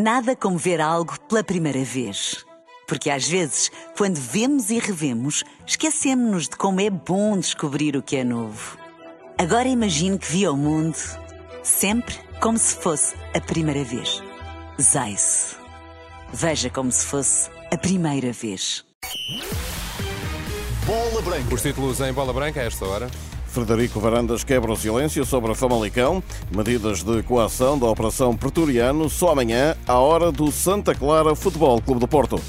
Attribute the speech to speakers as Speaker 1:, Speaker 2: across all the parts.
Speaker 1: Nada como ver algo pela primeira vez. Porque às vezes, quando vemos e revemos, esquecemos-nos de como é bom descobrir o que é novo. Agora imagine que viu o mundo sempre como se fosse a primeira vez. Zais. Veja como se fosse a primeira vez.
Speaker 2: Bola Branca.
Speaker 3: Os títulos em bola branca a esta hora.
Speaker 4: Frederico Varandas quebra o silêncio sobre a Famalicão. Medidas de coação da Operação Pretoriano só amanhã, à hora do Santa Clara Futebol Clube do Porto.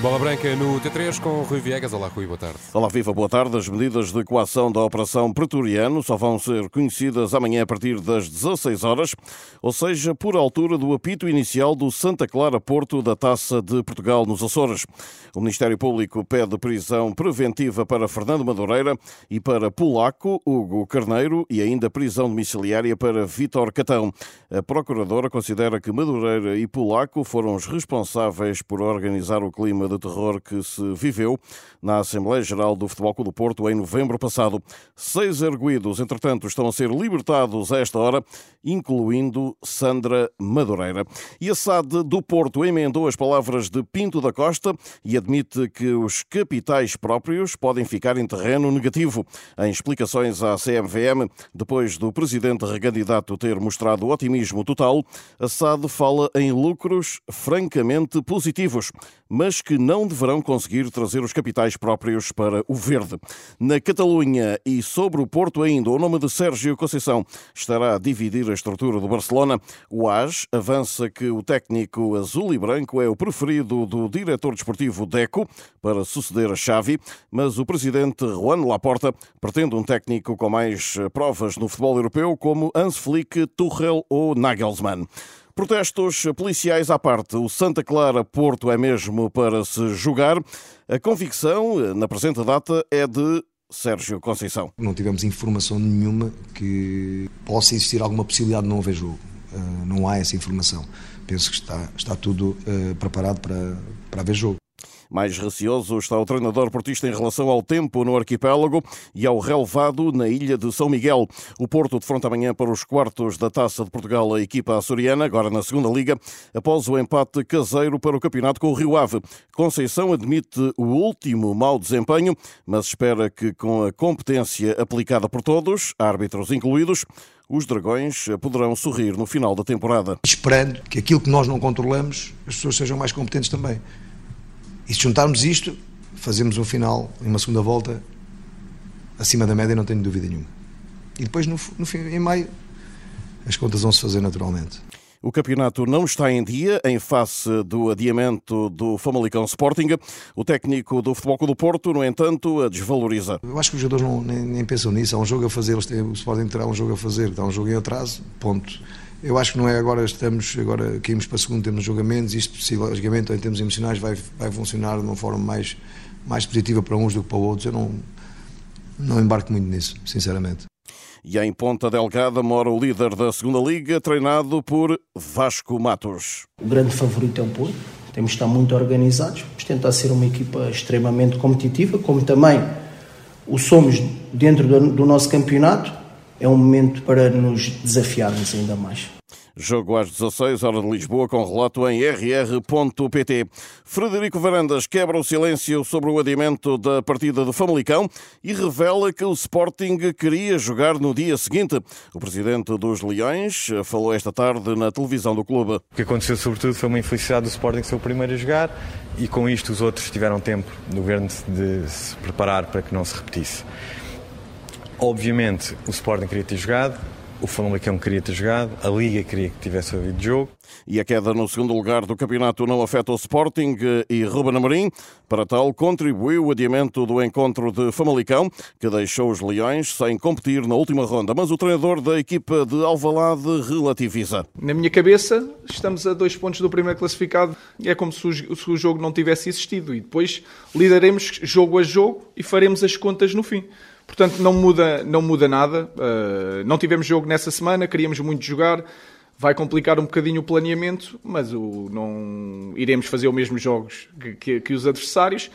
Speaker 3: Bola branca no T3 com Rui Viegas. Olá, Rui, boa tarde.
Speaker 4: Olá, viva, boa tarde. As medidas de coação da Operação Pretoriano só vão ser conhecidas amanhã a partir das 16 horas, ou seja, por altura do apito inicial do Santa Clara Porto da Taça de Portugal nos Açores. O Ministério Público pede prisão preventiva para Fernando Madureira e para Polaco, Hugo Carneiro e ainda prisão domiciliária para Vítor Catão. A Procuradora considera que Madureira e Polaco foram os responsáveis por organizar o clima de terror que se viveu na Assembleia Geral do Futebol Clube do Porto em novembro passado. Seis erguidos, entretanto, estão a ser libertados a esta hora, incluindo Sandra Madureira. E a SAD do Porto emendou as palavras de Pinto da Costa e admite que os capitais próprios podem ficar em terreno negativo. Em explicações à CMVM, depois do presidente recandidato ter mostrado otimismo total, a SAD fala em lucros francamente positivos, mas que não deverão conseguir trazer os capitais próprios para o verde. Na Catalunha e sobre o Porto ainda, o nome de Sérgio Conceição estará a dividir a estrutura do Barcelona. O AS avança que o técnico azul e branco é o preferido do diretor desportivo Deco para suceder a Xavi, mas o presidente Juan Laporta pretende um técnico com mais provas no futebol europeu como Hans Flick, Tuchel ou Nagelsmann. Protestos policiais à parte, o Santa Clara Porto é mesmo para se jogar. A convicção, na presente data, é de Sérgio Conceição.
Speaker 5: Não tivemos informação nenhuma que possa existir alguma possibilidade de não haver jogo. Uh, não há essa informação. Penso que está, está tudo uh, preparado para, para haver jogo.
Speaker 4: Mais receoso está o treinador portista em relação ao tempo no arquipélago e ao relevado na ilha de São Miguel. O Porto defronta amanhã para os quartos da Taça de Portugal a equipa açoriana, agora na segunda liga, após o empate caseiro para o campeonato com o Rio Ave. Conceição admite o último mau desempenho, mas espera que com a competência aplicada por todos, árbitros incluídos, os Dragões poderão sorrir no final da temporada.
Speaker 5: Esperando que aquilo que nós não controlamos, as pessoas sejam mais competentes também. E se juntarmos isto, fazemos um final, em uma segunda volta, acima da média, não tenho dúvida nenhuma. E depois, no, no fim, em maio, as contas vão se fazer naturalmente.
Speaker 4: O campeonato não está em dia em face do adiamento do Famalicão Sporting. O técnico do Futebol Clube do Porto, no entanto, a desvaloriza.
Speaker 5: Eu acho que os jogadores não, nem, nem pensam nisso. Há um jogo a fazer, eles têm, o Sporting terá um jogo a fazer, está um jogo em atraso, ponto. Eu acho que não é agora, estamos, agora caímos para segundo, temos jogamentos, isto logicamente em termos emocionais vai, vai funcionar de uma forma mais, mais positiva para uns do que para outros. Eu não, não embarco muito nisso, sinceramente.
Speaker 4: E em Ponta Delgada mora o líder da segunda Liga, treinado por Vasco Matos.
Speaker 6: O grande favorito é o Porto. Temos de estar muito organizados, vamos tentar ser uma equipa extremamente competitiva, como também o somos dentro do, do nosso campeonato é um momento para nos desafiarmos ainda mais.
Speaker 4: Jogo às 16, hora de Lisboa, com relato em rr.pt. Frederico Varandas quebra o silêncio sobre o adiamento da partida do Famalicão e revela que o Sporting queria jogar no dia seguinte. O presidente dos Leões falou esta tarde na televisão do clube.
Speaker 7: O que aconteceu, sobretudo, foi uma infelicidade do Sporting ser o primeiro a jogar e, com isto, os outros tiveram tempo no governo de se preparar para que não se repetisse. Obviamente o Sporting queria ter jogado, o Famalicão queria ter jogado, a Liga queria que tivesse havido jogo.
Speaker 4: E a queda no segundo lugar do campeonato não afeta o Sporting e Ruben Amorim. Para tal, contribuiu o adiamento do encontro de Famalicão, que deixou os Leões sem competir na última ronda. Mas o treinador da equipa de Alvalade relativiza.
Speaker 8: Na minha cabeça, estamos a dois pontos do primeiro classificado. É como se o jogo não tivesse existido. E depois lidaremos jogo a jogo e faremos as contas no fim. Portanto, não muda, não muda nada. Uh, não tivemos jogo nessa semana, queríamos muito jogar. Vai complicar um bocadinho o planeamento, mas o, não iremos fazer os mesmos jogos que, que, que os adversários.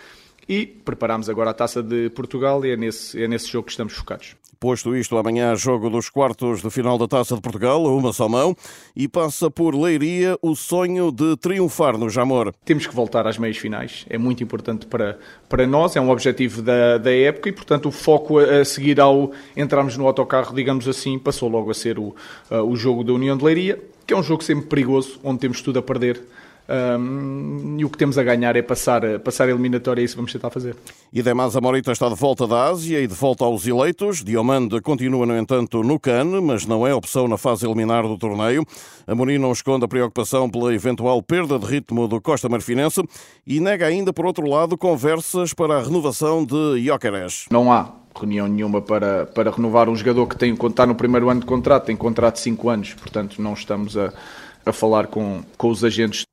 Speaker 8: E preparamos agora a taça de Portugal e é nesse, é nesse jogo que estamos focados.
Speaker 4: Posto isto, amanhã jogo dos quartos de final da Taça de Portugal, uma só mão, e passa por Leiria o sonho de triunfar no Jamor.
Speaker 8: Temos que voltar às meias finais, é muito importante para, para nós, é um objetivo da, da época e, portanto, o foco a, seguir ao entrarmos no autocarro, digamos assim, passou logo a ser o, o jogo da União de Leiria, que é um jogo sempre perigoso, onde temos tudo a perder. Um, e o que temos a ganhar é passar, passar a eliminatória e isso vamos tentar fazer.
Speaker 4: E Demasa Morita está de volta da Ásia e de volta aos eleitos. Diomande continua, no entanto, no CAN, mas não é opção na fase eliminar do torneio. Amorim não esconde a preocupação pela eventual perda de ritmo do Costa Marfinense e nega ainda, por outro lado, conversas para a renovação de Jóqueres.
Speaker 8: Não há reunião nenhuma para, para renovar um jogador que tem, está no primeiro ano de contrato, tem contrato de 5 anos, portanto não estamos a, a falar com, com os agentes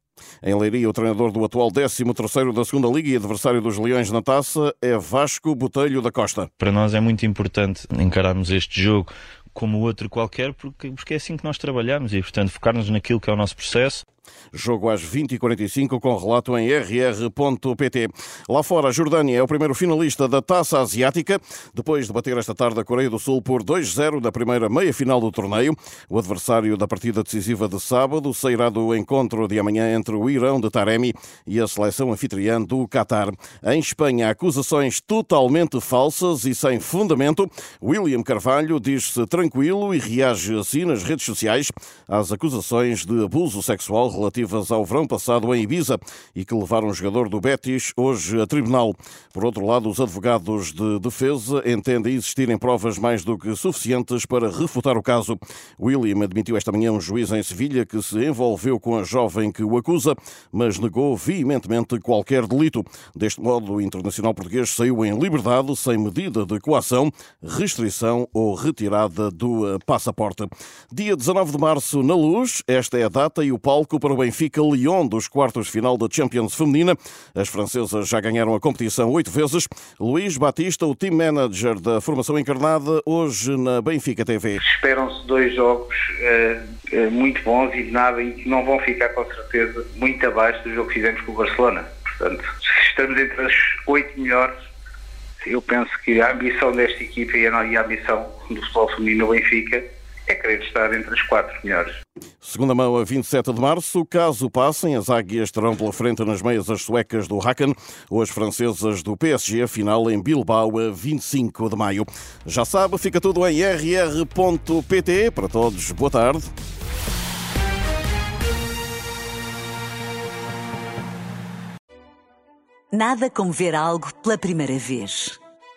Speaker 4: em Leiria, o treinador do atual 13º da segunda Liga e adversário dos Leões na taça é Vasco Botelho da Costa.
Speaker 2: Para nós é muito importante encararmos este jogo como outro qualquer, porque, porque é assim que nós trabalhamos e, portanto, focarmos naquilo que é o nosso processo
Speaker 4: Jogo às 20h45 com relato em rr.pt. Lá fora, a Jordânia é o primeiro finalista da Taça Asiática, depois de bater esta tarde a Coreia do Sul por 2-0 da primeira meia-final do torneio. O adversário da partida decisiva de sábado sairá do encontro de amanhã entre o Irão de Taremi e a seleção anfitriã do Qatar. Em Espanha, acusações totalmente falsas e sem fundamento. William Carvalho diz-se tranquilo e reage assim nas redes sociais às acusações de abuso sexual relativas ao verão passado em Ibiza e que levaram o jogador do Betis hoje a tribunal. Por outro lado, os advogados de defesa entendem existirem provas mais do que suficientes para refutar o caso. William admitiu esta manhã um juiz em Sevilha que se envolveu com a jovem que o acusa, mas negou veementemente qualquer delito. Deste modo, o internacional português saiu em liberdade sem medida de coação, restrição ou retirada do passaporte. Dia 19 de março, na Luz, esta é a data e o palco para o Benfica Lyon dos quartos de final da Champions Feminina. As francesas já ganharam a competição oito vezes. Luís Batista, o team manager da formação encarnada, hoje na Benfica TV.
Speaker 9: Esperam-se dois jogos uh, muito bons e nada e que não vão ficar com certeza muito abaixo do jogo que fizemos com o Barcelona. Portanto, se estamos entre as oito melhores, eu penso que a ambição desta equipa e a ambição do futebol feminino no Benfica é querer estar entre as quatro melhores.
Speaker 4: Segunda mão a 27 de março, caso passem, as águias terão pela frente nas meias as suecas do Hacken ou as francesas do PSG, final em Bilbao a 25 de maio. Já sabe, fica tudo em rr.pt. Para todos, boa tarde.
Speaker 1: Nada como ver algo pela primeira vez.